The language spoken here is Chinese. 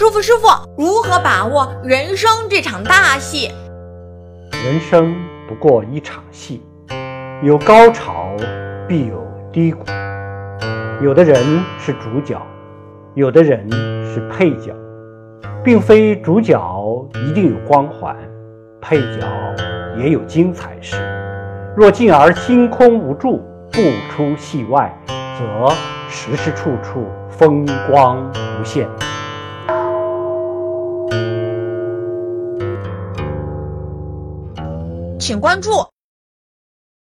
师傅，师傅，如何把握人生这场大戏？人生不过一场戏，有高潮必有低谷。有的人是主角，有的人是配角，并非主角一定有光环，配角也有精彩事。若进而心空无助，不出戏外，则时时处处风光无限。请关注。